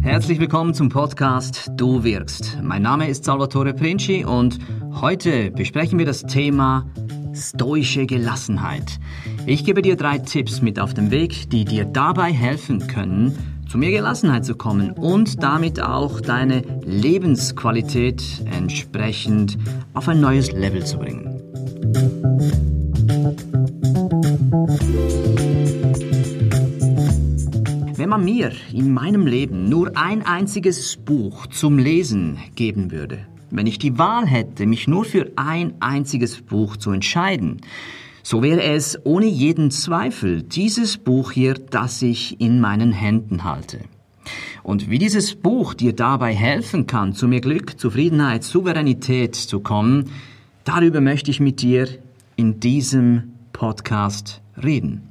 Herzlich willkommen zum Podcast Du wirkst. Mein Name ist Salvatore Princi und heute besprechen wir das Thema stoische Gelassenheit. Ich gebe dir drei Tipps mit auf den Weg, die dir dabei helfen können, zu mehr Gelassenheit zu kommen und damit auch deine Lebensqualität entsprechend auf ein neues Level zu bringen. Mir in meinem Leben nur ein einziges Buch zum Lesen geben würde, wenn ich die Wahl hätte, mich nur für ein einziges Buch zu entscheiden, so wäre es ohne jeden Zweifel dieses Buch hier, das ich in meinen Händen halte. Und wie dieses Buch dir dabei helfen kann, zu mehr Glück, Zufriedenheit, Souveränität zu kommen, darüber möchte ich mit dir in diesem Podcast reden.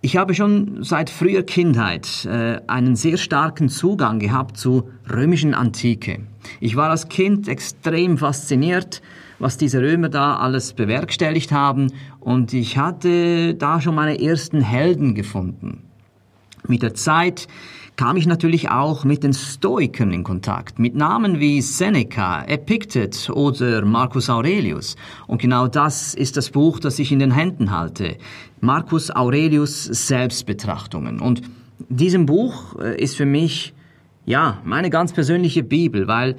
Ich habe schon seit früher Kindheit äh, einen sehr starken Zugang gehabt zur römischen Antike. Ich war als Kind extrem fasziniert, was diese Römer da alles bewerkstelligt haben und ich hatte da schon meine ersten Helden gefunden. Mit der Zeit kam ich natürlich auch mit den Stoikern in Kontakt, mit Namen wie Seneca, Epictet oder Marcus Aurelius. Und genau das ist das Buch, das ich in den Händen halte. Marcus Aurelius Selbstbetrachtungen. Und diesem Buch äh, ist für mich, ja, meine ganz persönliche Bibel, weil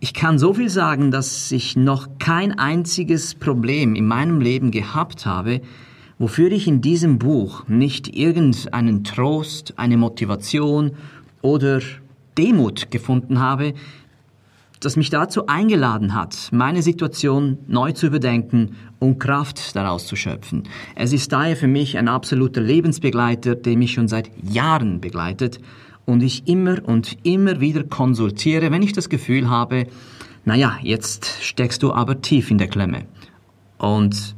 ich kann so viel sagen, dass ich noch kein einziges Problem in meinem Leben gehabt habe, wofür ich in diesem Buch nicht irgendeinen Trost, eine Motivation oder Demut gefunden habe, das mich dazu eingeladen hat, meine Situation neu zu überdenken und Kraft daraus zu schöpfen. Es ist daher für mich ein absoluter Lebensbegleiter, der mich schon seit Jahren begleitet und ich immer und immer wieder konsultiere, wenn ich das Gefühl habe, naja, jetzt steckst du aber tief in der Klemme. Und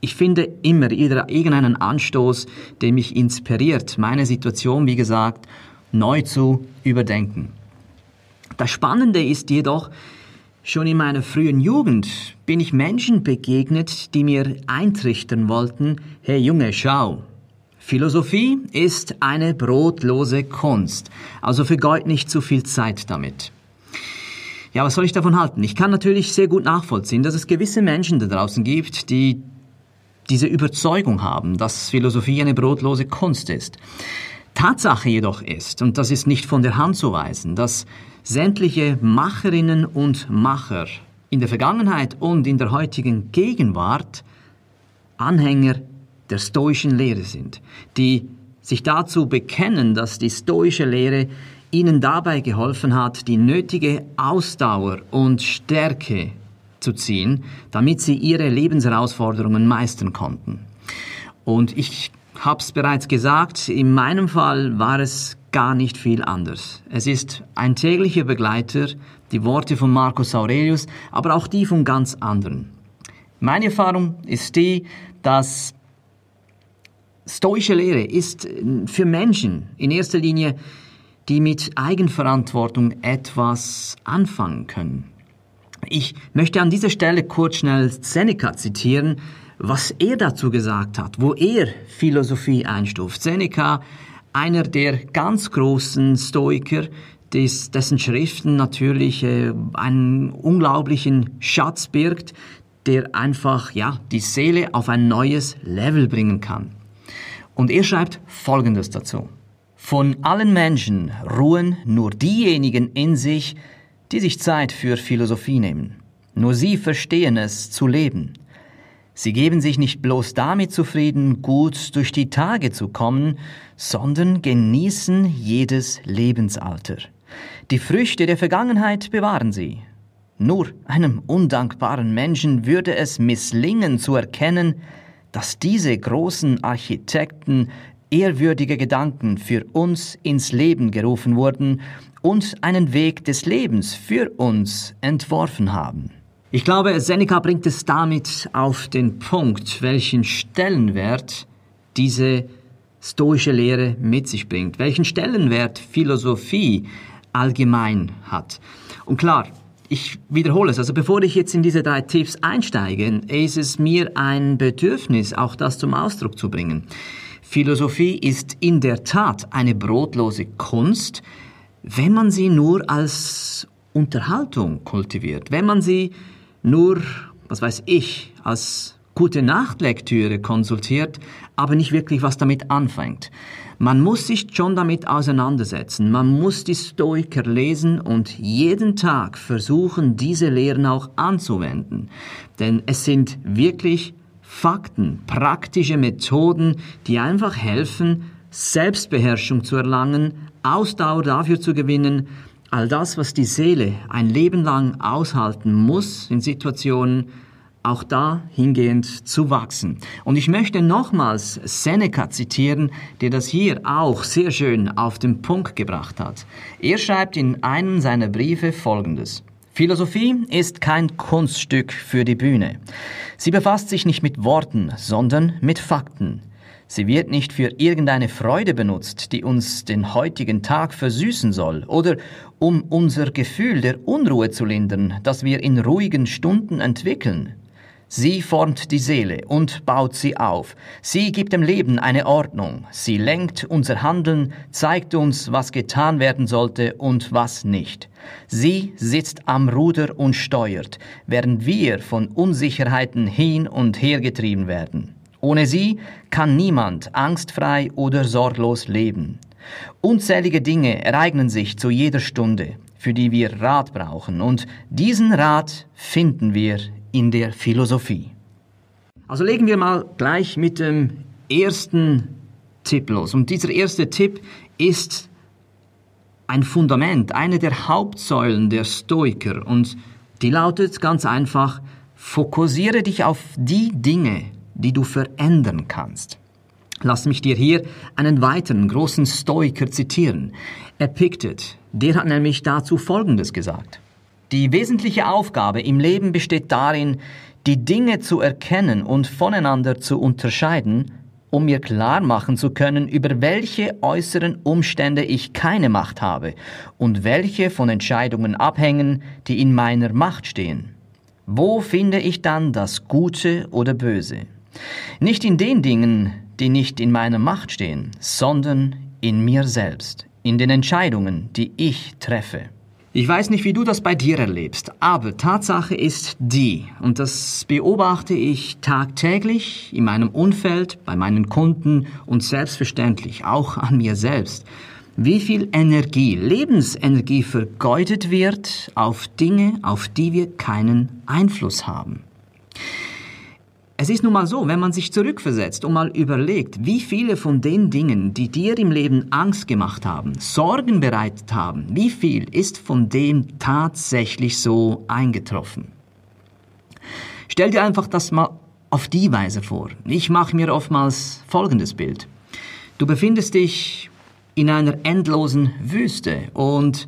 ich finde immer irgendeinen Anstoß, der mich inspiriert, meine Situation, wie gesagt, neu zu überdenken. Das Spannende ist jedoch, schon in meiner frühen Jugend bin ich Menschen begegnet, die mir eintrichtern wollten, hey Junge, schau, Philosophie ist eine brotlose Kunst, also vergeud nicht zu viel Zeit damit. Ja, was soll ich davon halten? Ich kann natürlich sehr gut nachvollziehen, dass es gewisse Menschen da draußen gibt, die diese Überzeugung haben, dass Philosophie eine brotlose Kunst ist. Tatsache jedoch ist, und das ist nicht von der Hand zu weisen, dass sämtliche Macherinnen und Macher in der Vergangenheit und in der heutigen Gegenwart Anhänger der stoischen Lehre sind, die sich dazu bekennen, dass die stoische Lehre ihnen dabei geholfen hat, die nötige Ausdauer und Stärke zu ziehen, damit sie ihre Lebensherausforderungen meistern konnten. Und ich habe es bereits gesagt, in meinem Fall war es gar nicht viel anders. Es ist ein täglicher Begleiter, die Worte von Marcus Aurelius, aber auch die von ganz anderen. Meine Erfahrung ist die, dass stoische Lehre ist für Menschen in erster Linie, die mit Eigenverantwortung etwas anfangen können. Ich möchte an dieser Stelle kurz schnell Seneca zitieren, was er dazu gesagt hat, wo er Philosophie einstuft. Seneca, einer der ganz großen Stoiker, des, dessen Schriften natürlich äh, einen unglaublichen Schatz birgt, der einfach ja die Seele auf ein neues Level bringen kann. Und er schreibt Folgendes dazu. Von allen Menschen ruhen nur diejenigen in sich, die sich Zeit für Philosophie nehmen. Nur sie verstehen es zu leben. Sie geben sich nicht bloß damit zufrieden, gut durch die Tage zu kommen, sondern genießen jedes Lebensalter. Die Früchte der Vergangenheit bewahren sie. Nur einem undankbaren Menschen würde es misslingen zu erkennen, dass diese großen Architekten ehrwürdige Gedanken für uns ins Leben gerufen wurden und einen Weg des Lebens für uns entworfen haben. Ich glaube, Seneca bringt es damit auf den Punkt, welchen Stellenwert diese stoische Lehre mit sich bringt, welchen Stellenwert Philosophie allgemein hat. Und klar, ich wiederhole es, also bevor ich jetzt in diese drei Tipps einsteige, ist es mir ein Bedürfnis, auch das zum Ausdruck zu bringen. Philosophie ist in der Tat eine brotlose Kunst, wenn man sie nur als Unterhaltung kultiviert, wenn man sie nur, was weiß ich, als gute Nachtlektüre konsultiert, aber nicht wirklich was damit anfängt. Man muss sich schon damit auseinandersetzen. Man muss die Stoiker lesen und jeden Tag versuchen, diese Lehren auch anzuwenden. Denn es sind wirklich Fakten, praktische Methoden, die einfach helfen, Selbstbeherrschung zu erlangen, Ausdauer dafür zu gewinnen, all das, was die Seele ein Leben lang aushalten muss in Situationen, auch da hingehend zu wachsen. Und ich möchte nochmals Seneca zitieren, der das hier auch sehr schön auf den Punkt gebracht hat. Er schreibt in einem seiner Briefe Folgendes. Philosophie ist kein Kunststück für die Bühne. Sie befasst sich nicht mit Worten, sondern mit Fakten. Sie wird nicht für irgendeine Freude benutzt, die uns den heutigen Tag versüßen soll, oder um unser Gefühl der Unruhe zu lindern, das wir in ruhigen Stunden entwickeln. Sie formt die Seele und baut sie auf. Sie gibt dem Leben eine Ordnung. Sie lenkt unser Handeln, zeigt uns, was getan werden sollte und was nicht. Sie sitzt am Ruder und steuert, während wir von Unsicherheiten hin und her getrieben werden. Ohne sie kann niemand angstfrei oder sorglos leben. Unzählige Dinge ereignen sich zu jeder Stunde, für die wir Rat brauchen, und diesen Rat finden wir in der Philosophie. Also legen wir mal gleich mit dem ersten Tipp los. Und dieser erste Tipp ist ein Fundament, eine der Hauptsäulen der Stoiker. Und die lautet ganz einfach, fokussiere dich auf die Dinge, die du verändern kannst. Lass mich dir hier einen weiteren großen Stoiker zitieren. Epictet, der hat nämlich dazu Folgendes gesagt. Die wesentliche Aufgabe im Leben besteht darin, die Dinge zu erkennen und voneinander zu unterscheiden, um mir klar machen zu können, über welche äußeren Umstände ich keine Macht habe und welche von Entscheidungen abhängen, die in meiner Macht stehen. Wo finde ich dann das Gute oder Böse? Nicht in den Dingen, die nicht in meiner Macht stehen, sondern in mir selbst, in den Entscheidungen, die ich treffe. Ich weiß nicht, wie du das bei dir erlebst, aber Tatsache ist die, und das beobachte ich tagtäglich in meinem Umfeld, bei meinen Kunden und selbstverständlich auch an mir selbst, wie viel Energie, Lebensenergie vergeudet wird auf Dinge, auf die wir keinen Einfluss haben. Es ist nun mal so, wenn man sich zurückversetzt und mal überlegt, wie viele von den Dingen, die dir im Leben Angst gemacht haben, Sorgen bereitet haben, wie viel ist von dem tatsächlich so eingetroffen? Stell dir einfach das mal auf die Weise vor. Ich mache mir oftmals folgendes Bild. Du befindest dich in einer endlosen Wüste und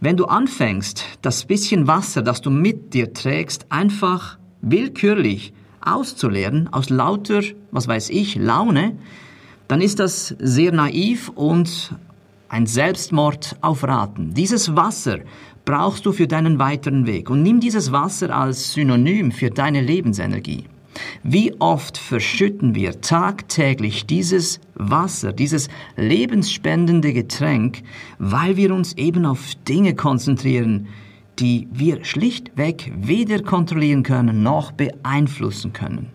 wenn du anfängst, das bisschen Wasser, das du mit dir trägst, einfach willkürlich auszuleeren aus lauter, was weiß ich, Laune, dann ist das sehr naiv und ein Selbstmord auf Raten. Dieses Wasser brauchst du für deinen weiteren Weg und nimm dieses Wasser als Synonym für deine Lebensenergie. Wie oft verschütten wir tagtäglich dieses Wasser, dieses lebensspendende Getränk, weil wir uns eben auf Dinge konzentrieren, die wir schlichtweg weder kontrollieren können noch beeinflussen können.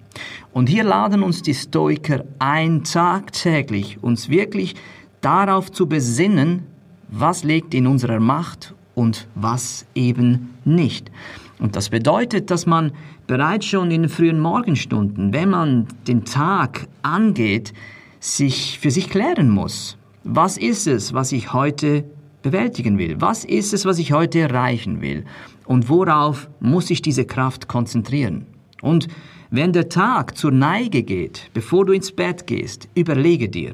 Und hier laden uns die Stoiker ein, tagtäglich uns wirklich darauf zu besinnen, was liegt in unserer Macht und was eben nicht. Und das bedeutet, dass man bereits schon in den frühen Morgenstunden, wenn man den Tag angeht, sich für sich klären muss. Was ist es, was ich heute bewältigen will. Was ist es, was ich heute erreichen will? Und worauf muss ich diese Kraft konzentrieren? Und wenn der Tag zur Neige geht, bevor du ins Bett gehst, überlege dir,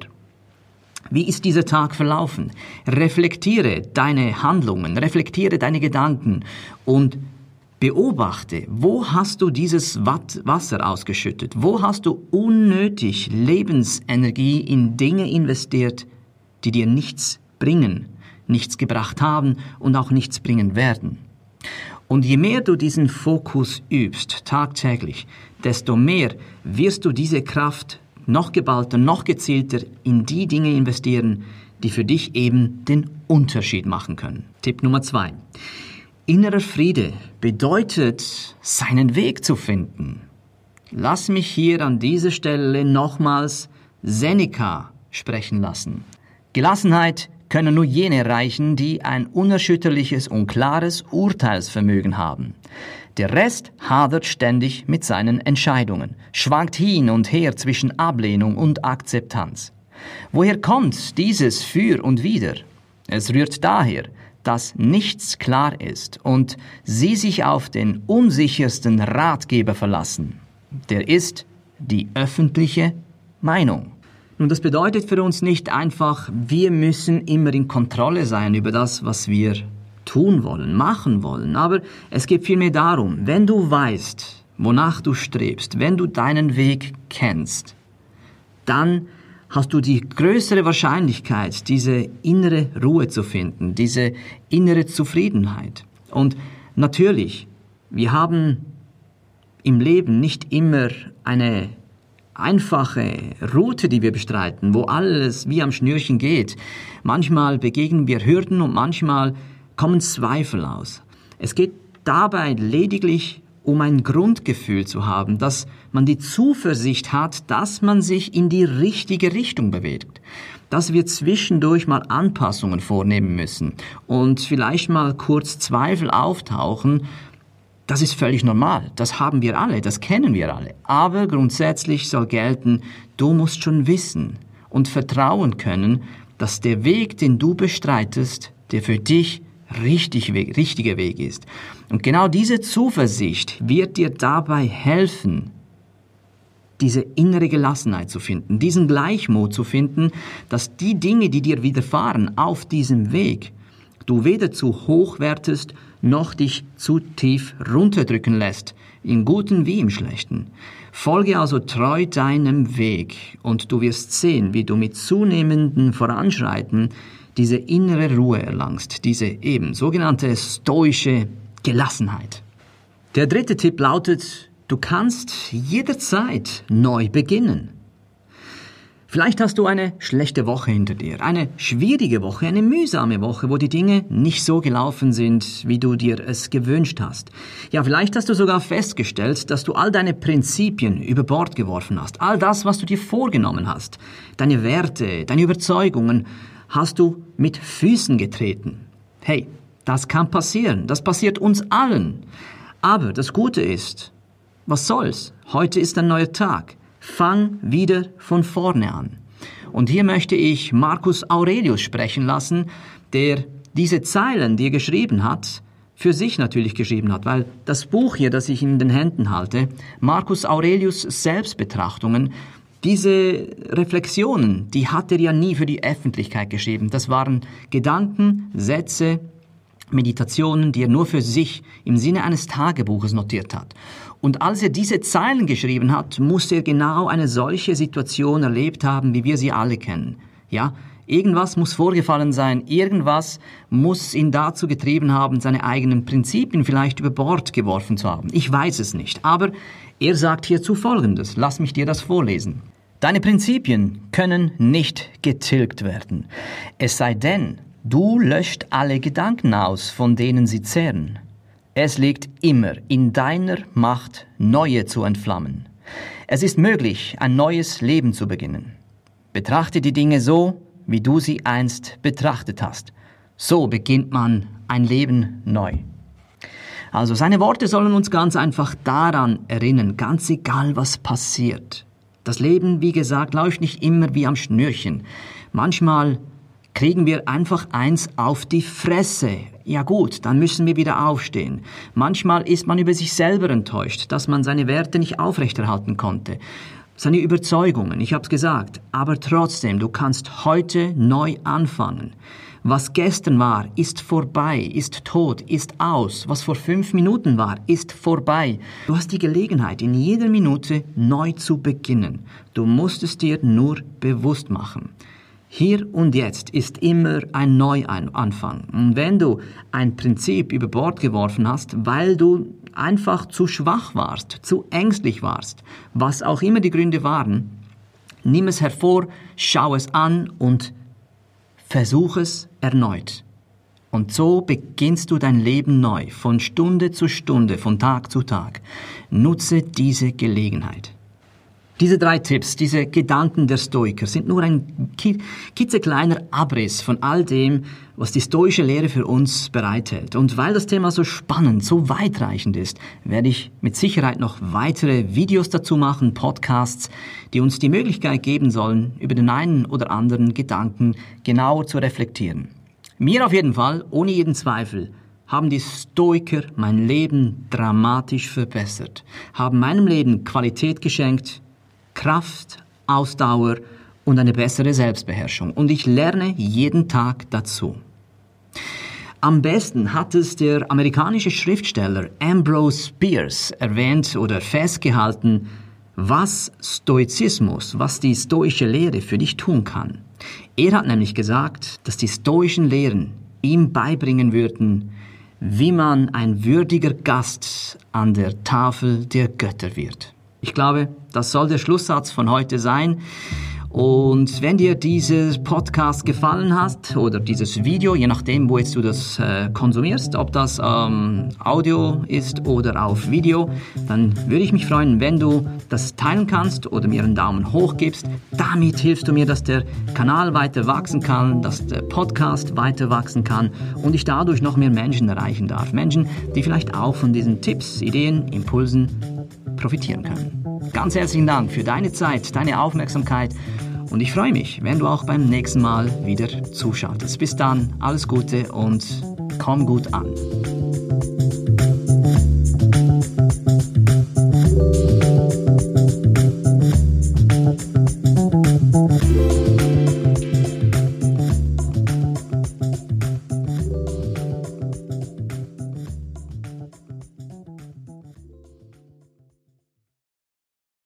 wie ist dieser Tag verlaufen? Reflektiere deine Handlungen, reflektiere deine Gedanken und beobachte, wo hast du dieses Wasser ausgeschüttet? Wo hast du unnötig Lebensenergie in Dinge investiert, die dir nichts bringen? Nichts gebracht haben und auch nichts bringen werden. Und je mehr du diesen Fokus übst, tagtäglich, desto mehr wirst du diese Kraft noch geballter, noch gezielter in die Dinge investieren, die für dich eben den Unterschied machen können. Tipp Nummer zwei. Innerer Friede bedeutet, seinen Weg zu finden. Lass mich hier an dieser Stelle nochmals Seneca sprechen lassen. Gelassenheit können nur jene erreichen, die ein unerschütterliches und klares Urteilsvermögen haben. Der Rest hadert ständig mit seinen Entscheidungen, schwankt hin und her zwischen Ablehnung und Akzeptanz. Woher kommt dieses Für und Wider? Es rührt daher, dass nichts klar ist und sie sich auf den unsichersten Ratgeber verlassen. Der ist die öffentliche Meinung. Nun, das bedeutet für uns nicht einfach, wir müssen immer in Kontrolle sein über das, was wir tun wollen, machen wollen. Aber es geht vielmehr darum, wenn du weißt, wonach du strebst, wenn du deinen Weg kennst, dann hast du die größere Wahrscheinlichkeit, diese innere Ruhe zu finden, diese innere Zufriedenheit. Und natürlich, wir haben im Leben nicht immer eine einfache Route, die wir bestreiten, wo alles wie am Schnürchen geht. Manchmal begegnen wir Hürden und manchmal kommen Zweifel aus. Es geht dabei lediglich um ein Grundgefühl zu haben, dass man die Zuversicht hat, dass man sich in die richtige Richtung bewegt, dass wir zwischendurch mal Anpassungen vornehmen müssen und vielleicht mal kurz Zweifel auftauchen, das ist völlig normal, das haben wir alle, das kennen wir alle, aber grundsätzlich soll gelten, du musst schon wissen und vertrauen können, dass der Weg, den du bestreitest, der für dich richtig Weg, richtige Weg ist. Und genau diese Zuversicht wird dir dabei helfen, diese innere Gelassenheit zu finden, diesen Gleichmut zu finden, dass die Dinge, die dir widerfahren auf diesem Weg, du weder zu hoch wertest, noch dich zu tief runterdrücken lässt, im Guten wie im Schlechten. Folge also treu deinem Weg und du wirst sehen, wie du mit zunehmendem Voranschreiten diese innere Ruhe erlangst, diese eben sogenannte stoische Gelassenheit. Der dritte Tipp lautet, du kannst jederzeit neu beginnen. Vielleicht hast du eine schlechte Woche hinter dir, eine schwierige Woche, eine mühsame Woche, wo die Dinge nicht so gelaufen sind, wie du dir es gewünscht hast. Ja, vielleicht hast du sogar festgestellt, dass du all deine Prinzipien über Bord geworfen hast, all das, was du dir vorgenommen hast, deine Werte, deine Überzeugungen, hast du mit Füßen getreten. Hey, das kann passieren, das passiert uns allen. Aber das Gute ist, was soll's? Heute ist ein neuer Tag. Fang wieder von vorne an. Und hier möchte ich Marcus Aurelius sprechen lassen, der diese Zeilen, die er geschrieben hat, für sich natürlich geschrieben hat, weil das Buch hier, das ich in den Händen halte, Marcus Aurelius Selbstbetrachtungen, diese Reflexionen, die hat er ja nie für die Öffentlichkeit geschrieben. Das waren Gedanken, Sätze, Meditationen, die er nur für sich im Sinne eines Tagebuches notiert hat. Und als er diese Zeilen geschrieben hat, musste er genau eine solche Situation erlebt haben, wie wir sie alle kennen. Ja, irgendwas muss vorgefallen sein, irgendwas muss ihn dazu getrieben haben, seine eigenen Prinzipien vielleicht über Bord geworfen zu haben. Ich weiß es nicht, aber er sagt hierzu Folgendes. Lass mich dir das vorlesen. Deine Prinzipien können nicht getilgt werden, es sei denn, du löscht alle Gedanken aus, von denen sie zehren. Es liegt immer in deiner Macht, neue zu entflammen. Es ist möglich, ein neues Leben zu beginnen. Betrachte die Dinge so, wie du sie einst betrachtet hast. So beginnt man ein Leben neu. Also seine Worte sollen uns ganz einfach daran erinnern, ganz egal was passiert. Das Leben, wie gesagt, läuft nicht immer wie am Schnürchen. Manchmal kriegen wir einfach eins auf die Fresse. Ja gut, dann müssen wir wieder aufstehen. Manchmal ist man über sich selber enttäuscht, dass man seine Werte nicht aufrechterhalten konnte. Seine Überzeugungen, ich hab's gesagt, aber trotzdem, du kannst heute neu anfangen. Was gestern war, ist vorbei, ist tot, ist aus. Was vor fünf Minuten war, ist vorbei. Du hast die Gelegenheit, in jeder Minute neu zu beginnen. Du musst es dir nur bewusst machen. Hier und jetzt ist immer ein Neuanfang. Und wenn du ein Prinzip über Bord geworfen hast, weil du einfach zu schwach warst, zu ängstlich warst, was auch immer die Gründe waren, Nimm es hervor, schau es an und versuch es erneut. Und so beginnst du dein Leben neu, von Stunde zu Stunde, von Tag zu Tag. Nutze diese Gelegenheit. Diese drei Tipps, diese Gedanken der Stoiker sind nur ein kitzekleiner Abriss von all dem, was die stoische Lehre für uns bereithält. Und weil das Thema so spannend, so weitreichend ist, werde ich mit Sicherheit noch weitere Videos dazu machen, Podcasts, die uns die Möglichkeit geben sollen, über den einen oder anderen Gedanken genauer zu reflektieren. Mir auf jeden Fall, ohne jeden Zweifel, haben die Stoiker mein Leben dramatisch verbessert, haben meinem Leben Qualität geschenkt, Kraft, Ausdauer und eine bessere Selbstbeherrschung. Und ich lerne jeden Tag dazu. Am besten hat es der amerikanische Schriftsteller Ambrose Bierce erwähnt oder festgehalten, was Stoizismus, was die stoische Lehre für dich tun kann. Er hat nämlich gesagt, dass die stoischen Lehren ihm beibringen würden, wie man ein würdiger Gast an der Tafel der Götter wird. Ich glaube, das soll der Schlusssatz von heute sein. Und wenn dir dieses Podcast gefallen hat oder dieses Video, je nachdem, wo jetzt du das äh, konsumierst, ob das ähm, Audio ist oder auf Video, dann würde ich mich freuen, wenn du das teilen kannst oder mir einen Daumen hoch gibst. Damit hilfst du mir, dass der Kanal weiter wachsen kann, dass der Podcast weiter wachsen kann und ich dadurch noch mehr Menschen erreichen darf. Menschen, die vielleicht auch von diesen Tipps, Ideen, Impulsen profitieren können. Ganz herzlichen Dank für deine Zeit, deine Aufmerksamkeit und ich freue mich, wenn du auch beim nächsten Mal wieder zuschaust. Bis dann, alles Gute und komm gut an.